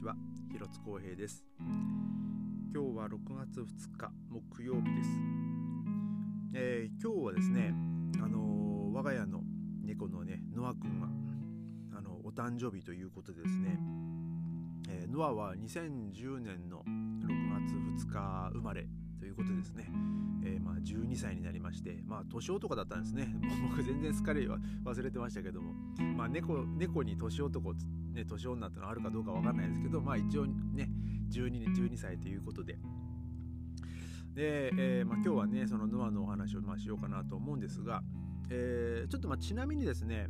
ちは。広津光平です。今日は6月2日木曜日です、えー、今日はですねあのー、我が家の猫のねノアくんがあのお誕生日ということでですね、えー、ノアは2010年の6月2日生まれということですね、えー、まあ12歳になりましてまあ年男だったんですね。僕全然すっかり忘れてましたけども。まあ猫猫に年男ね年女ってのはあるかどうかわかんないですけどまあ一応ね12 12歳ということで。で、えー、まあ、今日はねそのノアのお話をまあしようかなと思うんですが、えー、ちょっとまあちなみにですね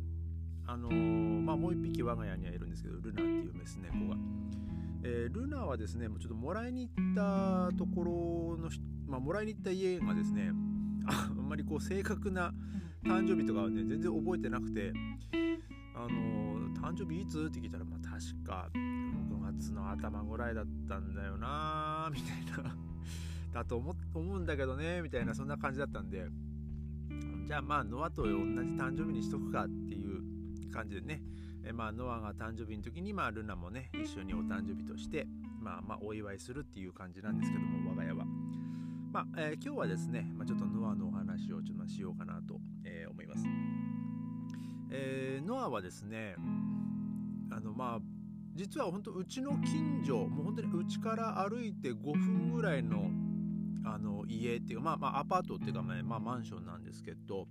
あのー、まあ、もう一匹我が家にはいるんですけどルナっていうメス猫が。えー、ルナはですね、ちょっともらいに行ったところの、まあ、もらいに行った家がですね、あんまりこう正確な誕生日とかはね、全然覚えてなくて、あのー、誕生日いつ？って聞いたら、まあ、確か6月の頭ぐらいだったんだよなみたいな。だと思思うんだけどねみたいなそんな感じだったんで。じゃあまあノアと同じ誕生日にしとくかっていう感じでね。えまあ、ノアが誕生日の時に、まあ、ルナもね一緒にお誕生日として、まあ、まあお祝いするっていう感じなんですけども我が家は。まあえー、今日はですね、まあ、ちょっとノアのお話をちょっとしようかなと、えー、思います。えー、ノアはですねあのまあ実は本当うちの近所もう本当にうちから歩いて5分ぐらいのあの家っていうか、まあ、まあアパートっていうか、まあ、マンションなんですけど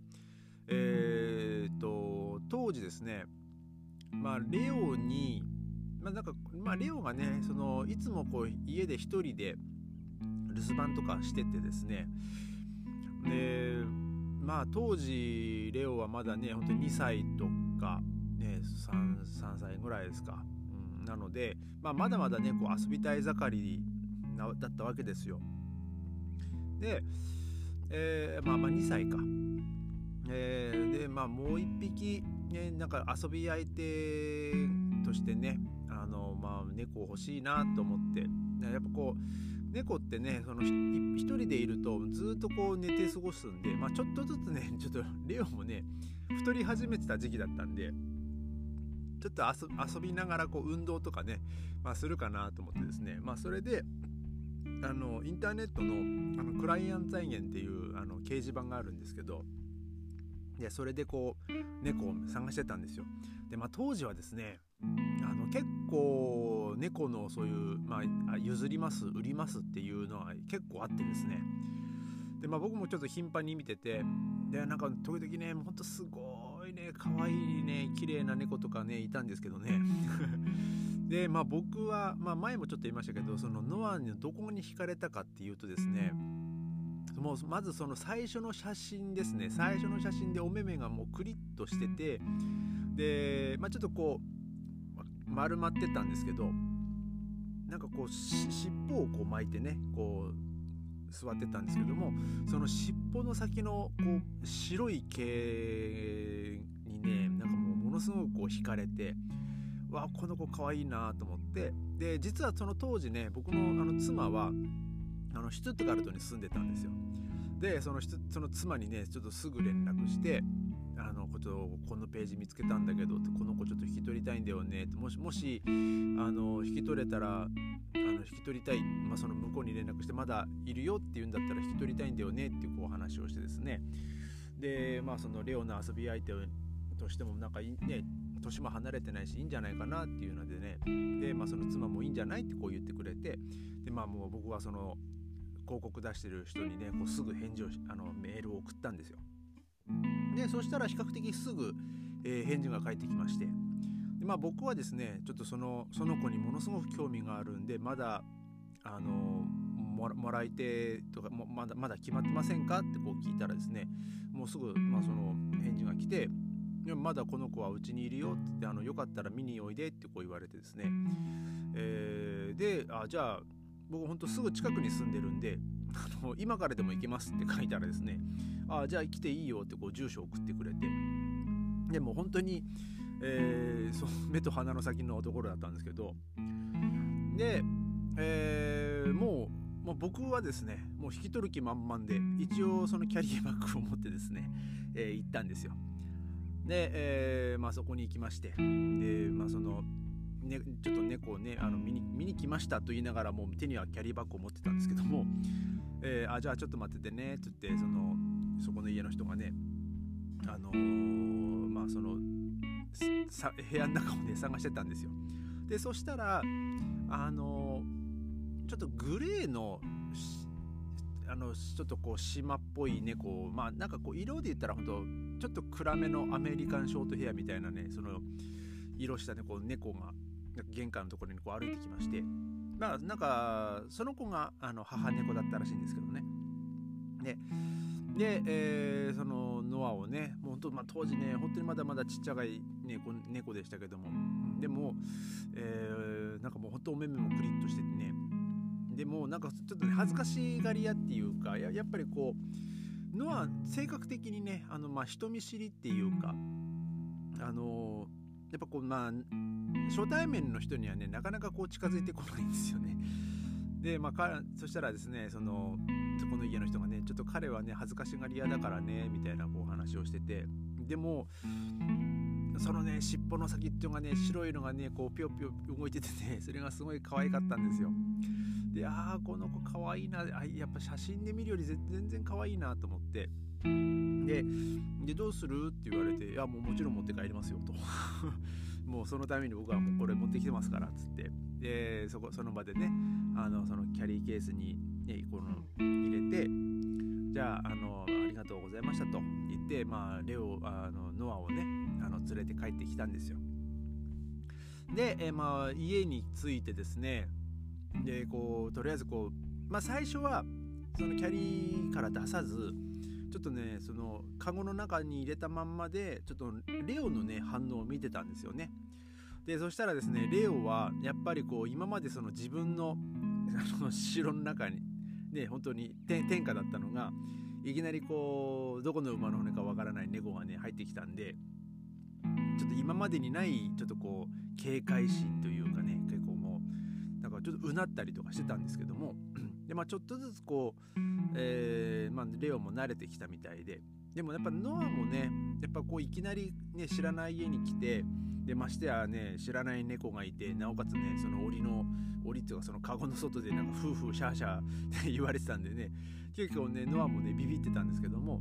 えー、っと当時ですねまあ、レオに、まあ、なんか、まあ、レオがね、その、いつもこう、家で一人で留守番とかしててですね、で、まあ、当時、レオはまだね、本当に2歳とか、ね、3, 3歳ぐらいですか。うん、なので、まあ、まだまだね、こう遊びたい盛りだったわけですよ。で、えー、まあまあ2歳か。えー、で、まあもう1匹、ね、なんか遊び相手としてねあの、まあ、猫欲しいなと思ってやっぱこう猫ってねその一人でいるとずっとこう寝て過ごすんで、まあ、ちょっとずつね ちょっとレオもね太り始めてた時期だったんでちょっと遊びながらこう運動とかね、まあ、するかなと思ってですね、まあ、それであのインターネットのあのクライアント財源っていうあの掲示板があるんですけどでそれでこう猫を探してたんですよ。でまあ当時はですねあの結構猫のそういう、まあ、譲ります売りますっていうのは結構あってですね。でまあ僕もちょっと頻繁に見ててでなんか時々ねほんとすごいね可愛いね綺麗な猫とかねいたんですけどね。でまあ僕は、まあ、前もちょっと言いましたけどそのノアにどこに惹かれたかっていうとですねもうまずその最初の写真ですね。最初の写真でお目目がもうクリッとしててで、まあ、ちょっとこう丸まってたんですけどなんかこう尻尾をこう巻いてねこう座ってたんですけどもその尻尾の先のこう白い毛にねなんかもうものすごくこう惹かれてわこの子かわいいなと思ってで実はその当時ね僕のあの妻はあのシュトゥットガルトに住んでたんですよ。でそのその妻にねちょっとすぐ連絡してとこのページ見つけたんだけどってこの子ちょっと引き取りたいんだよね。ってもしもしあの引き取れたらあの引き取りたい、まあ、その向こうに連絡してまだいるよって言うんだったら引き取りたいんだよねっていうこう話をしてですね。でまあそのレオの遊び相手としてもなんかね年も離れてないしいいんじゃないかなっていうのでね。でまあその妻もいいんじゃないってこう言ってくれて。でまあもう僕はその広告出してる人にねこうすぐ返事をあのメールを送ったんですよ。でそしたら比較的すぐ、えー、返事が返ってきまして。でまあ僕はですねちょっとそのその子にものすごく興味があるんでまだあのもらい手とかもまだまだ決まってませんか？ってこう聞いたらですねもうすぐ、まあ、その返事が来てでもまだこの子はうちにいるよってってあのよかったら見においでってこう言われてですね、えー、であじゃあ僕ほんとすぐ近くに住んでるんであの今からでも行けますって書いたらですねあじゃあ来ていいよってこう住所送ってくれて。でも本当に、えー、そ目と鼻の先のところだったんですけど。で、えー、もう、まあ、僕はですねもう引き取る気満々で一応そのキャリアバッグを持ってですね、えー、行ったんですよ。で、えーまあ、そこに行きまして。で、まあ、そのね、ちょっと猫をねあの見に見に来ましたと言いながらもう手にはキャリーバッグを持ってたんですけども、えー、あじゃあちょっと待っててねって言ってそのそこの家の人がねあのー、まあその部屋の中をね探してたんですよ。でそしたらあのー、ちょっとグレーのあのちょっとこう島っぽい猫をまあなんかこう色で言ったら本当ちょっと暗めのアメリカンショートヘアみたいなねその色したねこう猫が玄関のところにこう歩いてきましてまあなんかその子があの母猫だったらしいんですけどね。でで、えー、そのノアをねもう本当、まあ、当時ね本当にまだまだちっちゃい猫猫でしたけども。でも、えー、なんかもう本当お目目もクリッとしててね。でもなんかちょっとね恥ずかしがり屋っていうかややっぱりこうのは性格的にねあのまあ人見知りっていうかあのやっぱこうまあ初対面の人にはねなかなかこう近づいてこないんですよね。でまあそしたらですねそのそこの家の人がねちょっと彼はね恥ずかしがり屋だからねみたいなこう話をしててでもそのね尻尾の先っていうのがね白いのがねこうぴょぴょ動いててね それがすごい可愛かったんですよ。でああこの子可愛いなあやっぱ写真で見るより全然可愛いなと思ってででどうするって言われて「いやもうもちろん持って帰りますよ」と。もうそのために僕はもうこれ持ってきてますからっつって。でそこその場でねあのそのキャリーケースに、ね、この入れてじゃああのありがとうございましたと。言って、まあ、レオあのノアをねあの連れて帰ってきたんですよ。で、えまあ、家に着いてですねでこうとりあえずこう、まあ、最初はそのキャリーから出さずょっとねそのカゴの中に入れたまんまでちょっとレオのね反応を見てたんですよね。でそしたらですねレオはやっぱりこう今までその自分のあの城の中にね本当に天下だったのがいきなりこうどこの馬の骨かわからない猫がね入ってきたんでちょっと今までにないちょっとこう警戒心というかね結構もうなんかちょっとうなったりとかしてたんですけどもでまあちょっとずつこう、えーまあ、レオも慣れてきたみたいで。でもやっぱノアもねやっぱこういきなりね知らない家に来てでましてやね知らない猫がいてなおかつねその檻の檻っていうかそのカゴの外でなんか夫婦シャーシャー言われてたんでね。結構ねノアもねビビってたんですけども。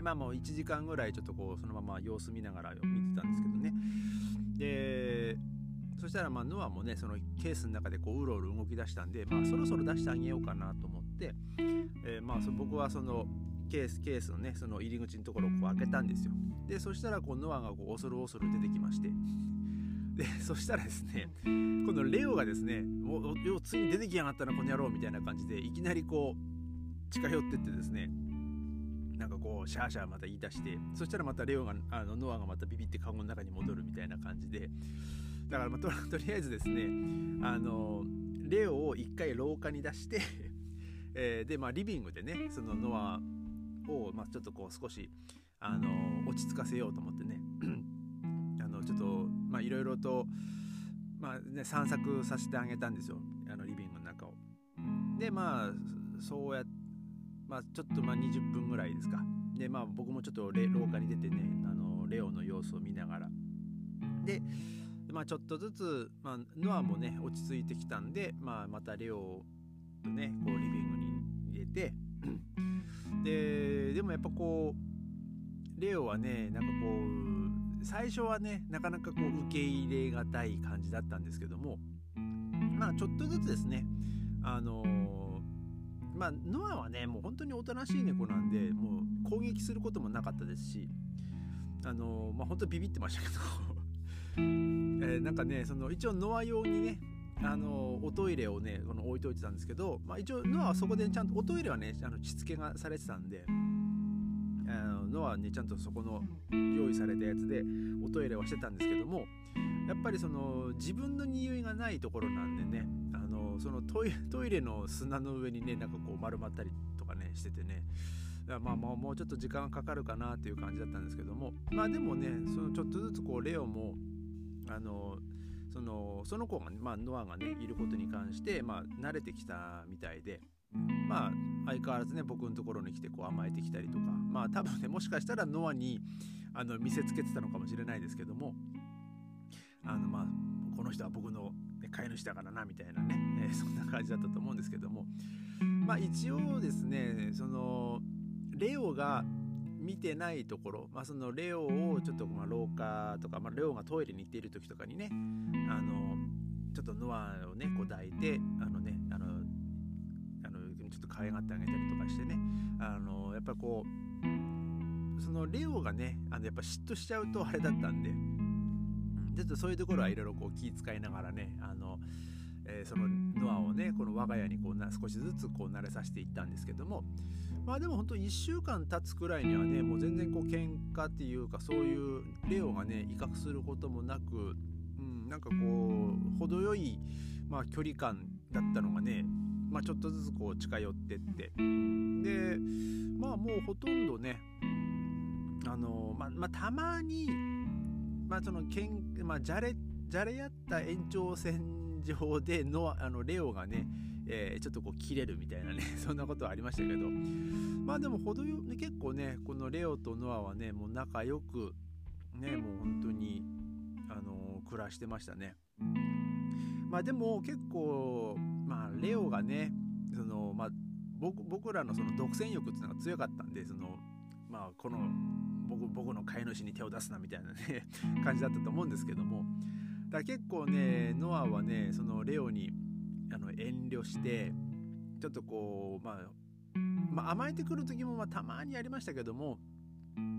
まあもう1時間ぐらいちょっとこうそのまま様子見ながら見てたんですけどね。でそしたらまあノアもねそのケースの中でこううろうろ動き出したんで、まあ、そろそろ出してあげようかなと思って、えー、まあそ僕はそのケースケースのねその入り口のところをこう開けたんですよ。でそしたらこうノアがこう恐る恐る出てきまして。でそしたらですねこのレオがですねもうついに出てきやがったなこの野郎みたいな感じでいきなりこう近寄ってってですねなんかこうシャーシャーまた言い出してそしたらまたレオがあのノアがまたビビってカゴの中に戻るみたいな感じでだから、まあ、と とりあえずですねあのレオを一回廊下に出して えー、でまあリビングでねそのノアを、まあ、ちょっとこう少しあの落ち着かせようと思ってね あのちょっとまあいろいろとまあね散策させてあげたんですよあのリビングの中を。でまあそうやまあちょっとまあ20分ぐらいですか。でまあ僕もちょっと廊下に出てねあのレオの様子を見ながらでまあ、ちょっとずつ、まあ、ノアもね落ち着いてきたんで、まあ、またレオとねこうリビングに入れて。ででもやっぱこうレオはねなんかこう最初はねなかなかこう受け入れがたい感じだったんですけどもまあちょっとずつですねあのー、まあノアはねもう本当におとなしい猫なんでもう攻撃することもなかったですしあのー、まあ本当ビビってましたけどえー、なんかねその一応ノア用にねあのおトイレをねこの置いといてたんですけど、まあ、一応ノアはそこでちゃんとおトイレはねあのしつけがされてたんであのノアはねちゃんとそこの用意されたやつでおトイレはしてたんですけどもやっぱりその自分の匂いがないところなんでねあのそのトイレの砂の上にねなんかこう丸まったりとかねしててねまあまあもうちょっと時間かかるかなっていう感じだったんですけどもまあでもねそのちょっとずつこうレオもあのそのその子が、ねまあ、ノアがねいることに関して、まあ、慣れてきたみたいでまあ相変わらずね僕のところに来てこう甘えてきたりとかまあ多分ねもしかしたらノアにあの見せつけてたのかもしれないですけどもあのまあこの人は僕の、飼い主だからなみたいなね、えー、そんな感じだったと思うんですけどもまあ一応ですねそのレオが見てないところ、まあ、そのレオをちょっとまあ廊下とか、まあ、レオがトイレに行っている時とかにねあのちょっとノアをねこう抱いてあのねあのあのちょっと可愛がってあげたりとかしてねあのやっぱこうそのレオがねあのやっぱ嫉妬しちゃうとあれだったんで、うん、ちょっとそういうところはいろいろこう気遣いながらねあのえー、そのノアをねこの我が家にこうな少しずつこう慣れさせていったんですけどもまあでも本当1週間経つくらいにはねもう全然こう喧嘩っていうかそういうレオがね威嚇することもなく、うん、なんかこう程よい、まあ、距離感だったのがね、まあ、ちょっとずつこう近寄ってって。でまあもうほとんどねあのまあ、まあ、たまにまあそのけん、まあ、じゃれじゃれ合った延長線上でのあのレオがね、えー、ちょっとこう切れるみたいなね そんなことはありましたけど。まあでも程よ結構ねこのレオとノアはねもう仲良くねもう本当にあのー、暮らしてましたね。まあでも結構まあレオがねそのまあ僕僕らのその独占欲っていうのが強かったんでそのまあこの僕僕の飼い主に手を出すなみたいなね 感じだったと思うんですけども。だ結構ねノアはねそのレオにあの遠慮してちょっとこう、まあ、まあ甘えてくる時もまたまにありましたけども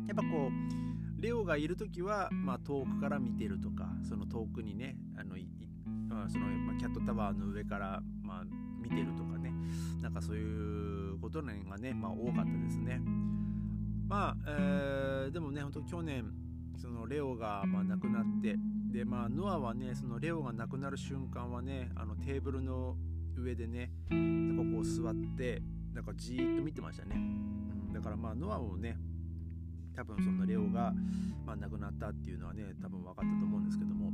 やっぱこうレオがいる時は、まあ、遠くから見てるとかその遠くにねあのまあ、その、キャットタワーの上から、まあ、見てるとかねなんかそういうことがね、まあ、多かったですね。まあ、えー、でもね本当去年そのレオがまあ亡くなってでまあノアはねそのレオが亡くなる瞬間はねあのテーブルの上でねなんかこう座ってなんかじーっと見てましたね、うん、だからまあノアもね多分そのレオが、まあ、亡くなったっていうのはね多分分かったと思うんですけども。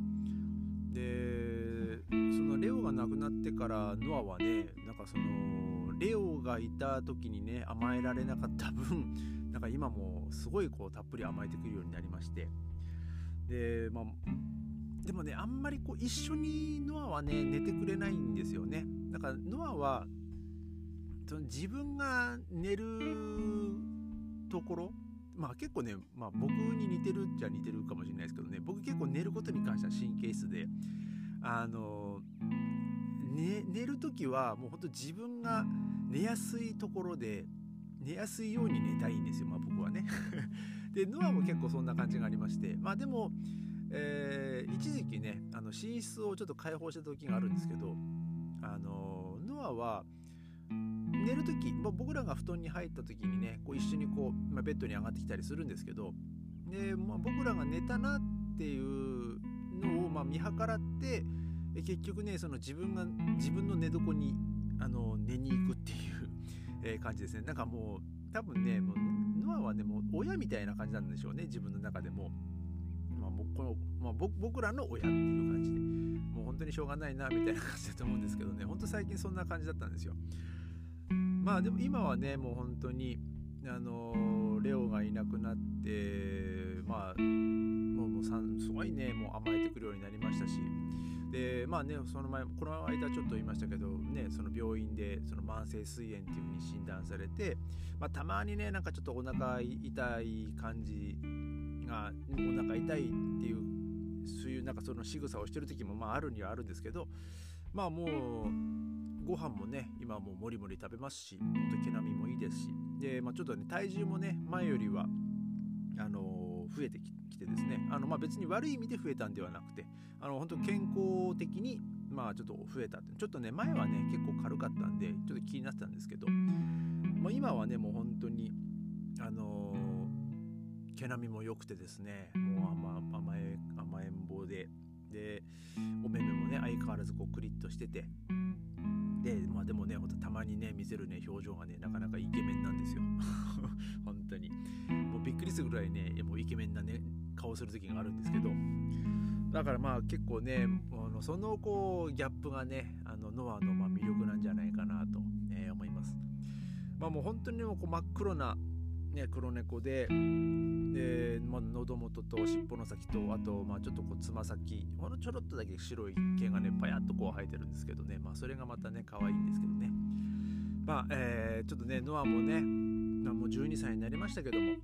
でそのレオが亡くなってからノアはねなんかそのレオがいた時にね甘えられなかった分 なんか今もすごいこうたっぷり甘えてくるようになりまして。でまあでもねあんまりこう一緒にノアはね寝てくれないんですよね。だからノアはその自分が寝るところまあ結構ね、まあ、僕に似てるっちゃ似てるかもしれないですけどね。僕結構寝ることに関しては神経質であの、ね、寝る時はもうほんと自分が寝やすいところで寝やすいように寝たいんですよ、まあ、僕はね。でノアも結構そんな感じがありまして。まあでもえー、一時期ねあの寝室をちょっと開放した時があるんですけどあのノアは寝る時、まあ、僕らが布団に入った時にねこう一緒にこう、まあ、ベッドに上がってきたりするんですけどで、まあ、僕らが寝たなっていうのを、ま、見計らって結局ねその自分が自分の寝床にあの寝に行くっていう、感じですねなんかもう多分ねもうノアはねもう親みたいな感じなんでしょうね自分の中でも。この、まあ、僕らの親っていう感じでもう本当にしょうがないなみたいな感じだと思うんですけどね。ほん。と最近そんな感じだったんですよ。まあでも今はねもう本当にあのレオがいなくなってまあもうもうすごいねもう甘えてくるようになりましたし。でまあねその前この間ちょっと言いましたけどねその病院でその慢性膵炎っていう風に診断されて、まあ、たまにねなんかちょっとお腹痛い感じがお腹痛いっていうそういうなんかその仕草をしてる時もまああるにはあるんですけどまあもうご飯もね今もうもりもり食べますし本当毛並みもいいですしで、まあ、ちょっとね体重もね前よりはあの増えてきてですねあの、まあ、別に悪い意味で増えたんではなくてあの本当健康的にまあちょっと増えたってちょっとね前はね結構軽かったんでちょっと気になってたんですけど、まあ、今はねもう本当にあの毛並みも良くてですねもう甘甘え甘えん坊で。でお目目もね相変わらずこうクリッとしてて。でまあでもねたまにね見せるね表情がねなかなかイケメンなんですよ。本当に。もうびっくりするぐらいねもうイケメンなね顔する時があるんですけど。だからまあ結構ねあのそのこうギャップがねあのノアのま魅力なんじゃないかなと、えー、思います。まあもう本当にもうこう真っ黒なね、黒猫でで、ま、喉元と尻尾の先とあとまあちょっとこうつま先ほんのちょろっとだけ白い毛がねパヤッとこう生えてるんですけどね。まあそれがまたね可愛いんですけどね。まあ、えー、ちょっとねノアもね、まあ、もう12歳になりましたけども、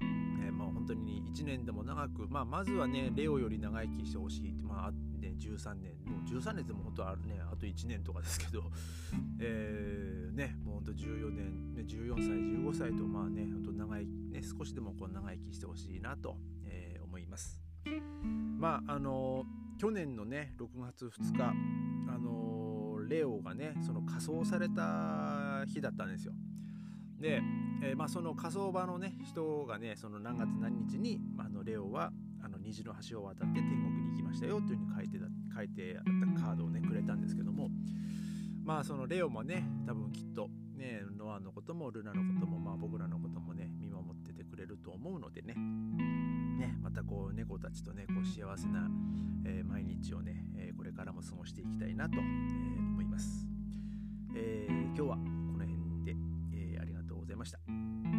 えー、まあ本当に1年でも長く、まあ、まずはねレオより長生きしてほしいまあね13年もう13年でも本当はねあと1年とかですけど。えー、ねもう本当14年、ね、14歳15歳とまあね本当長生きね少しでもこう長生きしてほしいなと、えー、思います。まああの去年のね6月2日あのレオがねその仮装された日だったんですよ。で、えー、まあ、その火葬場のね人がねその何月何日に、まあ、のレオは虹の橋を渡って天国に行きましたよというふうに書いてた書いてあったカードをねくれたんですけどもまあそのレオもね多分きっとねノアのこともルナのこともまあ僕らのこともね見守っててくれると思うのでねねまたこう猫たちとねこう幸せな、えー、毎日をね、えー、これからも過ごしていきたいなと、えー、思います、え今日はこの辺で、えありがとうございました。